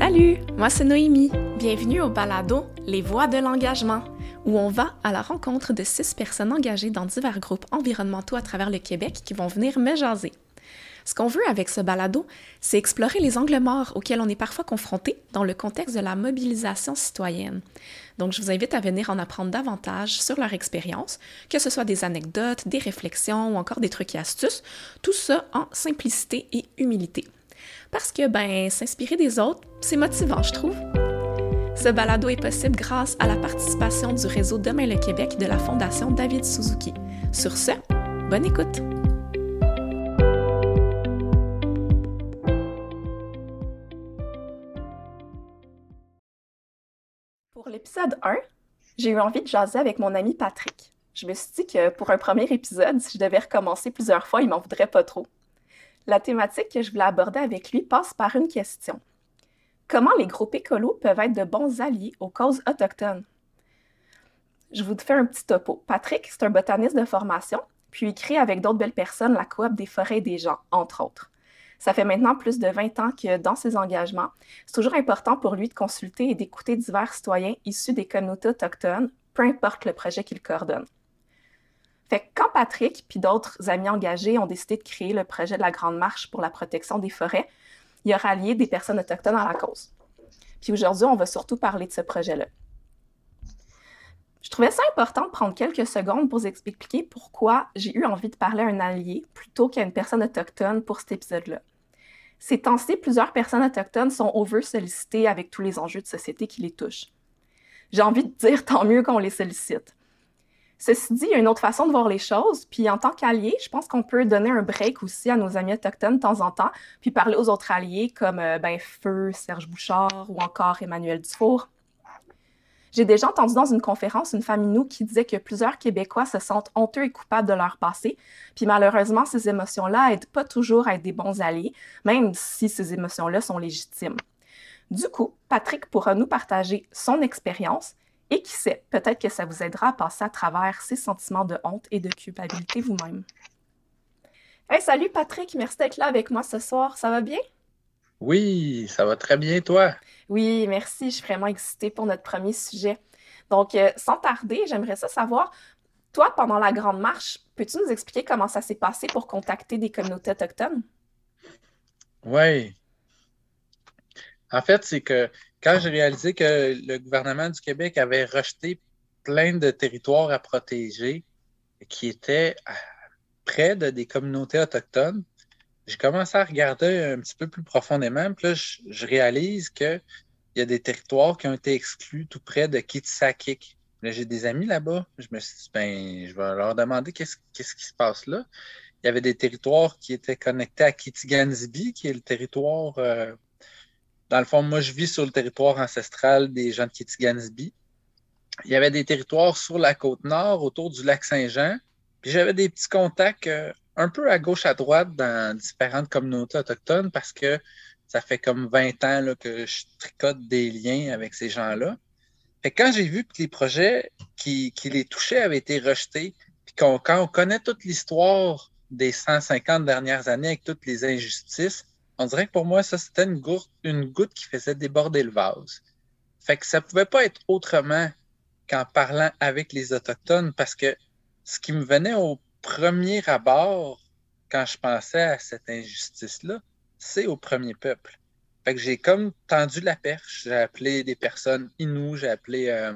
Salut, moi c'est Noémie. Bienvenue au balado Les Voix de l'engagement, où on va à la rencontre de six personnes engagées dans divers groupes environnementaux à travers le Québec qui vont venir me jaser. Ce qu'on veut avec ce balado, c'est explorer les angles morts auxquels on est parfois confronté dans le contexte de la mobilisation citoyenne. Donc, je vous invite à venir en apprendre davantage sur leur expérience, que ce soit des anecdotes, des réflexions ou encore des trucs et astuces, tout ça en simplicité et humilité. Parce que, ben, s'inspirer des autres, c'est motivant, je trouve. Ce balado est possible grâce à la participation du réseau Demain le Québec de la Fondation David Suzuki. Sur ce, bonne écoute! Pour l'épisode 1, j'ai eu envie de jaser avec mon ami Patrick. Je me suis dit que pour un premier épisode, si je devais recommencer plusieurs fois, il m'en voudrait pas trop. La thématique que je voulais aborder avec lui passe par une question. Comment les groupes écolos peuvent être de bons alliés aux causes autochtones? Je vous fais un petit topo. Patrick, c'est un botaniste de formation, puis il crée avec d'autres belles personnes la coop des forêts et des gens, entre autres. Ça fait maintenant plus de 20 ans que dans ses engagements, c'est toujours important pour lui de consulter et d'écouter divers citoyens issus des communautés autochtones, peu importe le projet qu'il coordonne. Patrick puis d'autres amis engagés ont décidé de créer le projet de la Grande Marche pour la protection des forêts, il a rallié des personnes autochtones à la cause. Puis aujourd'hui, on va surtout parler de ce projet-là. Je trouvais ça important de prendre quelques secondes pour vous expliquer pourquoi j'ai eu envie de parler à un allié plutôt qu'à une personne autochtone pour cet épisode-là. Ces temps-ci, plusieurs personnes autochtones sont over-sollicitées avec tous les enjeux de société qui les touchent. J'ai envie de dire tant mieux qu'on les sollicite. Ceci dit, il y a une autre façon de voir les choses. Puis en tant qu'allié, je pense qu'on peut donner un break aussi à nos amis autochtones de temps en temps, puis parler aux autres alliés comme euh, ben, Feu, Serge Bouchard ou encore Emmanuel Dufour. J'ai déjà entendu dans une conférence une famille nous qui disait que plusieurs Québécois se sentent honteux et coupables de leur passé, puis malheureusement, ces émotions-là n'aident pas toujours à être des bons alliés, même si ces émotions-là sont légitimes. Du coup, Patrick pourra nous partager son expérience, et qui sait, peut-être que ça vous aidera à passer à travers ces sentiments de honte et de culpabilité vous-même. Hey, salut Patrick, merci d'être là avec moi ce soir. Ça va bien? Oui, ça va très bien, toi? Oui, merci. Je suis vraiment excitée pour notre premier sujet. Donc, euh, sans tarder, j'aimerais ça savoir, toi, pendant la Grande Marche, peux-tu nous expliquer comment ça s'est passé pour contacter des communautés autochtones? Oui. En fait, c'est que quand j'ai réalisé que le gouvernement du Québec avait rejeté plein de territoires à protéger qui étaient près de des communautés autochtones, j'ai commencé à regarder un petit peu plus profondément. Puis là, je, réalise qu'il y a des territoires qui ont été exclus tout près de Kitsakik. Là, j'ai des amis là-bas. Je me suis dit, ben, je vais leur demander qu'est-ce, qu'est-ce qui se passe là. Il y avait des territoires qui étaient connectés à Kitiganzibi, qui est le territoire euh, dans le fond, moi, je vis sur le territoire ancestral des gens de Kitigansby. Il y avait des territoires sur la côte nord, autour du lac Saint-Jean. Puis j'avais des petits contacts euh, un peu à gauche, à droite dans différentes communautés autochtones parce que ça fait comme 20 ans que je tricote des liens avec ces gens-là. Fait quand j'ai vu que les projets qui, qui, les touchaient avaient été rejetés, puis quand on connaît toute l'histoire des 150 dernières années avec toutes les injustices, on dirait que pour moi, ça, c'était une goutte, une goutte qui faisait déborder le vase. Fait que ça pouvait pas être autrement qu'en parlant avec les Autochtones parce que ce qui me venait au premier abord quand je pensais à cette injustice-là, c'est au premier peuple. Fait que j'ai comme tendu la perche. J'ai appelé des personnes inoues, j'ai appelé euh,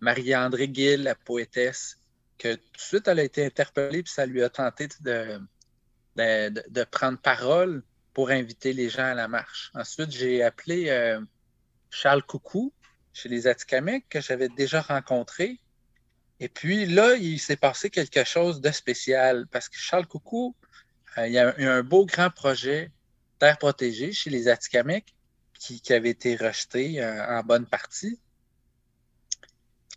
Marie-André Gill, la poétesse, que tout de suite elle a été interpellée, puis ça lui a tenté de, de prendre parole pour inviter les gens à la marche. Ensuite, j'ai appelé euh, Charles Coucou chez les Atikamekw que j'avais déjà rencontré. Et puis là, il s'est passé quelque chose de spécial parce que Charles Coucou, euh, il y a eu un beau grand projet terre protégée chez les Atikamekw qui, avait été rejeté euh, en bonne partie.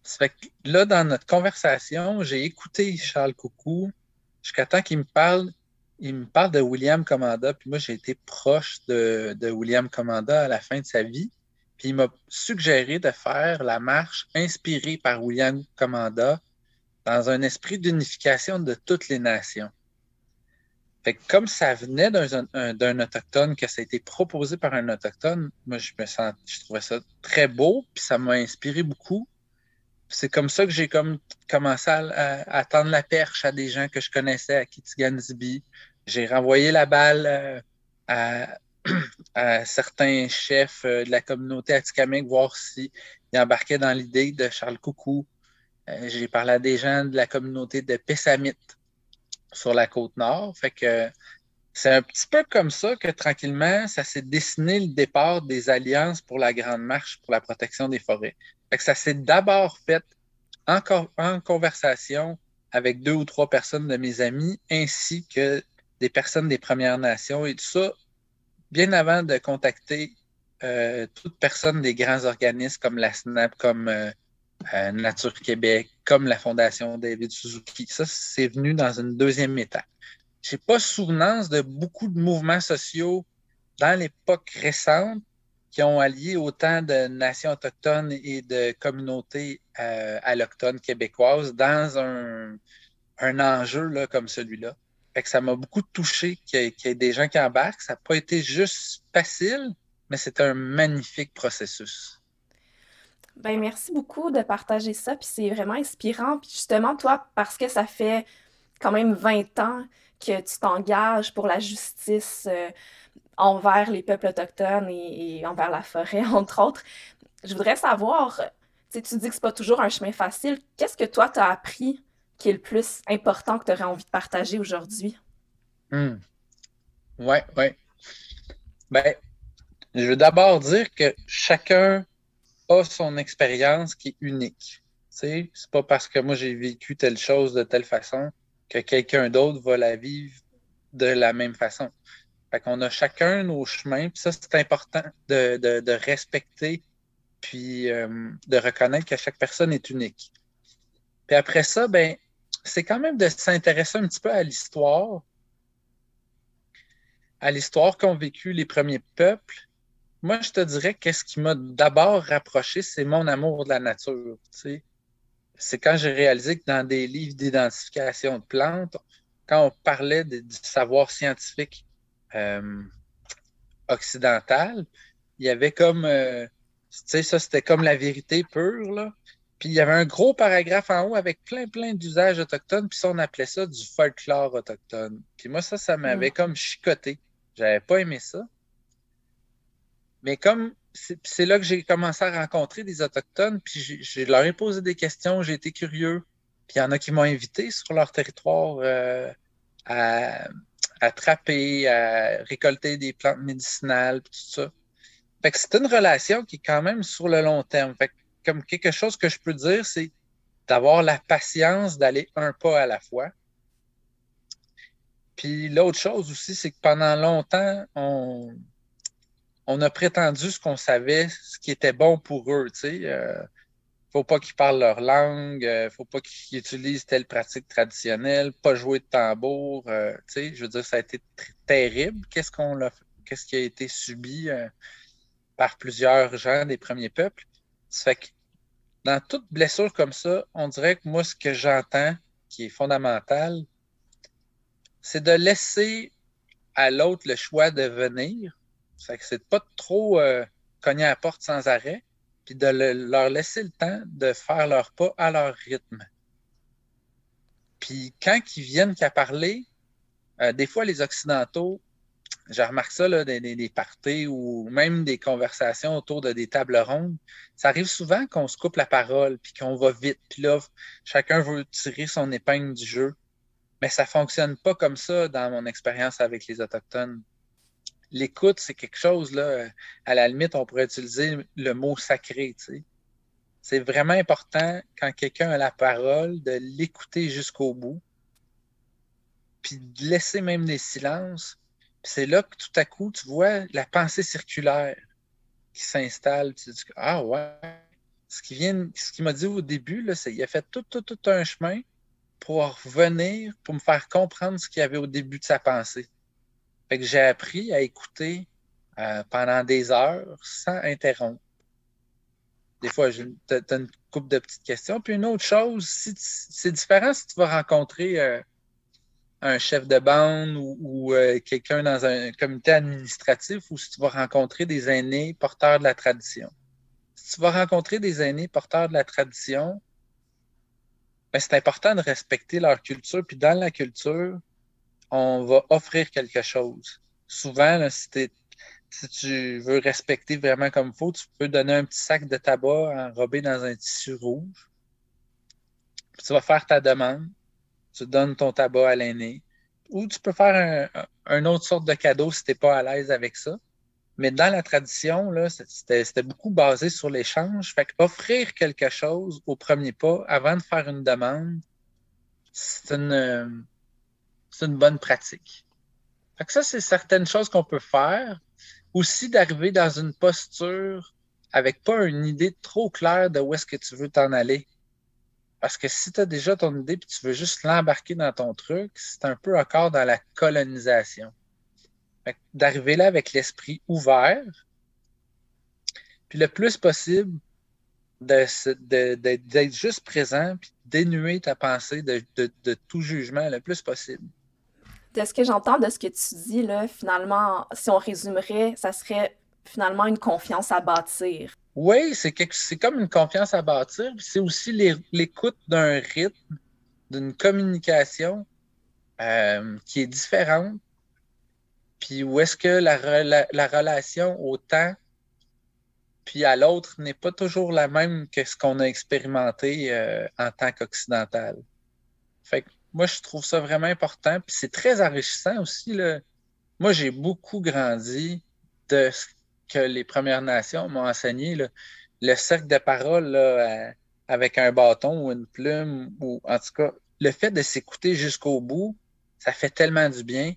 Ça fait que là, dans notre conversation, j'ai écouté Charles Coucou jusqu'à temps qu'il me parle il me parle de William Commanda, puis moi, j'ai été proche de, William Commanda à la fin de sa vie. Puis il m'a suggéré de faire la marche inspirée par William Commanda dans un esprit d'unification de toutes les nations. Fait comme ça venait d'un Autochtone, que ça a été proposé par un Autochtone, moi, je me sens, je trouvais ça très beau, puis ça m'a inspiré beaucoup. C'est comme ça que j'ai comme commencé à, tendre la perche à des gens que je connaissais à Kitigan-Zibi. J'ai renvoyé la balle euh, à, certains chefs euh, de la communauté atikamekw, voir s'ils embarquaient dans l'idée de Charles Coucou. Euh, j'ai parlé à des gens de la communauté de Pessamit sur la côte nord. C'est un petit peu comme ça que tranquillement, ça s'est dessiné le départ des alliances pour la Grande Marche pour la protection des forêts. Que ça s'est d'abord fait en, en conversation avec deux ou trois personnes de mes amis, ainsi que des personnes des Premières Nations et tout ça, bien avant de contacter euh, toute personne des grands organismes comme la SNAP, comme euh, euh, Nature Québec, comme la Fondation David Suzuki. Ça, c'est venu dans une deuxième étape. Je n'ai pas souvenance de beaucoup de mouvements sociaux dans l'époque récente qui ont allié autant de nations autochtones et de communautés euh, allochtones québécoises dans un, enjeu là, comme celui-là. ça m'a beaucoup touché qu'il y, ait des gens qui embarquent. Ça n'a pas été juste facile, mais c'est un magnifique processus. Ben, merci beaucoup de partager ça, puis c'est vraiment inspirant. Puis justement, toi, parce que ça fait quand même 20 ans que tu t'engages pour la justice euh, envers les peuples autochtones et, envers la forêt, entre autres, je voudrais savoir, tu dis que c'est pas toujours un chemin facile. Qu'est-ce que toi, tu as appris qui est le plus important que tu aurais envie de partager aujourd'hui? Hmm. Oui, oui. Ben, je veux d'abord dire que chacun a son expérience qui est unique. C'est pas parce que moi j'ai vécu telle chose de telle façon que quelqu'un d'autre va la vivre de la même façon. Fait qu'on a chacun nos chemins, puis ça, c'est important de, respecter puis euh, de reconnaître que chaque personne est unique. Puis après ça, ben, c'est quand même de s'intéresser un petit peu à l'histoire, à l'histoire qu'ont vécu les premiers peuples, moi, je te dirais qu'est-ce qui m'a d'abord rapproché, c'est mon amour de la nature. C'est quand j'ai réalisé que dans des livres d'identification de plantes, quand on parlait du savoir scientifique euh, occidental, il y avait comme, euh, tu sais, ça c'était comme la vérité pure, là. Puis il y avait un gros paragraphe en haut avec plein, plein d'usages autochtones, puis ça, on appelait ça du folklore autochtone. Puis moi, ça, ça m'avait mm. comme chicoté. J'avais pas aimé ça. Mais comme c'est là que j'ai commencé à rencontrer des Autochtones, puis je leur ai posé des questions, j'ai été curieux. Puis il y en a qui m'ont invité sur leur territoire euh, à, attraper, à récolter des plantes médicinales, tout ça. Fait que c'est une relation qui est quand même sur le long terme. Fait que comme quelque chose que je peux dire, c'est d'avoir la patience d'aller un pas à la fois. Puis l'autre chose aussi, c'est que pendant longtemps, on, on a prétendu ce qu'on savait, ce qui était bon pour eux. Tu sais, euh, faut pas qu'ils parlent leur langue, euh, faut pas qu'ils utilisent telle pratique traditionnelle, pas jouer de tambour. Euh, je veux dire, ça a été terrible. Qu'est-ce qu'on qu'est-ce qui a été subi par plusieurs gens des premiers peuples? Ça fait que dans toute blessure comme ça, on dirait que moi, ce que j'entends, qui est fondamental, c'est de laisser à l'autre le choix de venir, fait que c'est pas trop euh, cogner à la porte sans arrêt, puis de leur laisser le temps de faire leur pas à leur rythme. Puis quand ils viennent qu'à parler, euh, des fois les Occidentaux, je remarque ça là, des, parties ou même des conversations autour de des tables rondes, ça arrive souvent qu'on se coupe la parole, puis qu'on va vite, puis là, chacun veut tirer son épingle du jeu. Mais ça fonctionne pas comme ça dans mon expérience avec les Autochtones l'écoute, c'est quelque chose, là, à la limite, on pourrait utiliser le mot sacré, C'est vraiment important quand quelqu'un a la parole de l'écouter jusqu'au bout, puis de laisser même des silences. c'est là que tout à coup, tu vois la pensée circulaire qui s'installe. Tu dis, ah ouais, ce qui vient, ce qu'il m'a dit au début, c'est qu'il a fait tout, tout, tout un chemin pour revenir, pour me faire comprendre ce qu'il y avait au début de sa pensée. Que j'ai appris à écouter euh, pendant des heures sans interrompre. Des fois, tu as une couple de petites questions. Puis une autre chose, c'est différent si tu vas rencontrer euh, un chef de bande ou, euh, quelqu'un dans un comité administratif ou si tu vas rencontrer des aînés porteurs de la tradition. Si tu vas rencontrer des aînés porteurs de la tradition, ben, c'est important de respecter leur culture. Puis dans la culture, on va offrir quelque chose. Souvent, si, tu veux respecter vraiment comme il faut, tu peux donner un petit sac de tabac enrobé dans un tissu rouge. Tu vas faire ta demande tu donnes ton tabac à l'aîné. Ou tu peux faire un, autre sorte de cadeau si tu n'es pas à l'aise avec ça. Mais dans la tradition, c'était beaucoup basé sur l'échange. Fait offrir quelque chose au premier pas avant de faire une demande, c'est une, une bonne pratique. Fait ça, c'est certaines choses qu'on peut faire. Aussi d'arriver dans une posture avec pas une idée trop claire de où est-ce que tu veux t'en aller. Parce que si tu as déjà ton idée et tu veux juste l'embarquer dans ton truc, c'est un peu encore dans la colonisation. D'arriver là avec l'esprit ouvert, puis le plus possible d'être juste présent, puis dénuer ta pensée de, tout jugement le plus possible. De ce que j'entends de ce que tu dis, là, finalement, si on résumerait, ça serait finalement une confiance à bâtir. Oui, c'est comme une confiance à bâtir. C'est aussi l'écoute d'un rythme, d'une communication euh, qui est différente. Puis où est-ce que la, relation au temps puis à l'autre n'est pas toujours la même que ce qu'on a expérimenté euh, en tant qu'occidental. Fait moi, je trouve ça vraiment important. Puis c'est très enrichissant aussi. Moi, j'ai beaucoup grandi de ce que les Premières Nations m'ont enseigné, le cercle de parole avec un bâton ou une plume, ou en tout cas, le fait de s'écouter jusqu'au bout, ça fait tellement du bien.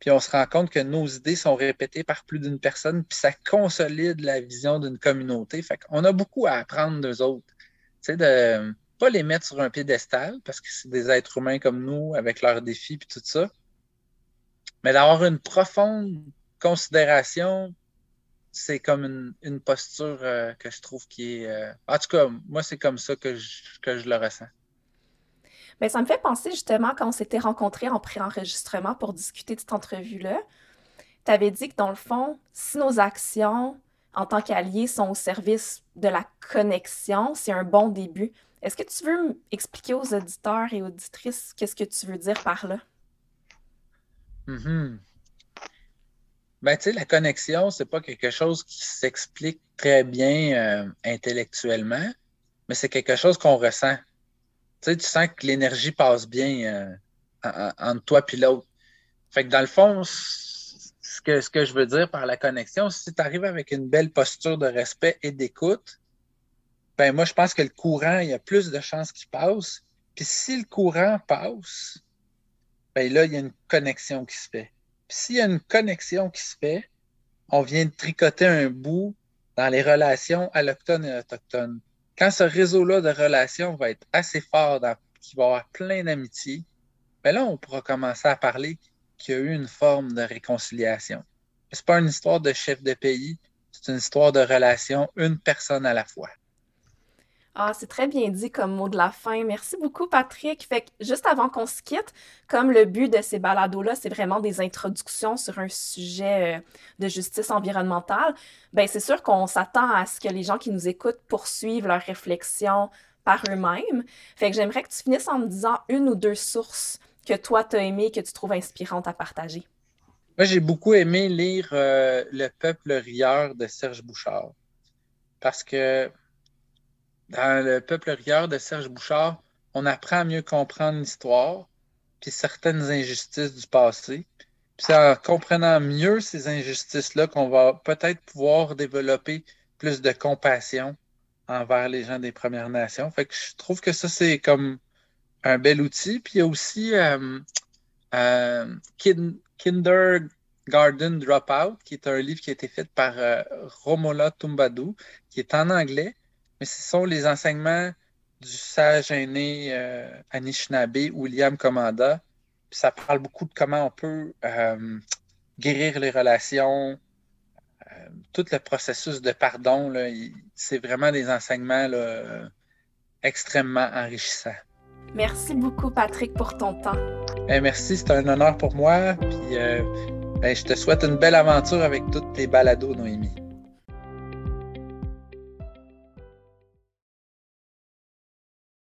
Puis on se rend compte que nos idées sont répétées par plus d'une personne, puis ça consolide la vision d'une communauté. Fait qu'on a beaucoup à apprendre d'eux autres. Tu sais, de pas les mettre sur un piédestal, parce que c'est des êtres humains comme nous, avec leurs défis puis tout ça, mais d'avoir une profonde considération c'est comme une, posture euh, que je trouve qui est. Euh, en tout cas, moi, c'est comme ça que je, que je le ressens. Bien, ça me fait penser justement quand on s'était rencontrés en pré-enregistrement pour discuter de cette entrevue-là. Tu avais dit que dans le fond, si nos actions en tant qu'alliés sont au service de la connexion, c'est un bon début. Est-ce que tu veux expliquer aux auditeurs et auditrices qu'est-ce que tu veux dire par là? Mm ben, tu sais, la connexion, c'est pas quelque chose qui s'explique très bien euh, intellectuellement, mais c'est quelque chose qu'on ressent. Tu sens que l'énergie passe bien euh, entre toi et l'autre. Fait que dans le fond, ce que, je veux dire par la connexion, si tu arrives avec une belle posture de respect et d'écoute, ben moi, je pense que le courant, il y a plus de chances qu'il passe. Puis si le courant passe, ben là, il y a une connexion qui se fait s'il y a une connexion qui se fait, on vient de tricoter un bout dans les relations allochtones et autochtones. Quand ce réseau-là de relations va être assez fort, qu'il va avoir plein d'amitié, ben là, on pourra commencer à parler qu'il y a eu une forme de réconciliation. Ce n'est pas une histoire de chef de pays, c'est une histoire de relation, une personne à la fois. Ah, c'est très bien dit comme mot de la fin. Merci beaucoup, Patrick. Fait que juste avant qu'on se quitte, comme le but de ces balados-là, c'est vraiment des introductions sur un sujet euh, de justice environnementale, ben c'est sûr qu'on s'attend à ce que les gens qui nous écoutent poursuivent leurs réflexions par eux-mêmes. Fait que j'aimerais que tu finisses en me disant une ou deux sources que toi, tu as aimées, que tu trouves inspirantes à partager. Moi, j'ai beaucoup aimé lire euh, Le peuple rieur de Serge Bouchard. Parce que dans Le peuple rieur de Serge Bouchard, on apprend à mieux comprendre l'histoire, puis certaines injustices du passé. Puis c'est en comprenant mieux ces injustices-là qu'on va peut-être pouvoir développer plus de compassion envers les gens des Premières Nations. Fait que je trouve que ça, c'est comme un bel outil. Puis il y a aussi euh, euh, Kindergarten Dropout, qui est un livre qui a été fait par euh, Romola Tumbadou, qui est en anglais, mais ce sont les enseignements du sage aîné euh, Anishinaabe, William Commanda. ça parle beaucoup de comment on peut euh, guérir les relations, euh, tout le processus de pardon. C'est vraiment des enseignements extrêmement enrichissants. Merci beaucoup, Patrick, pour ton temps. Eh, merci, c'est un honneur pour moi. Puis, euh, ben, je te souhaite une belle aventure avec toutes tes balados, Noémie.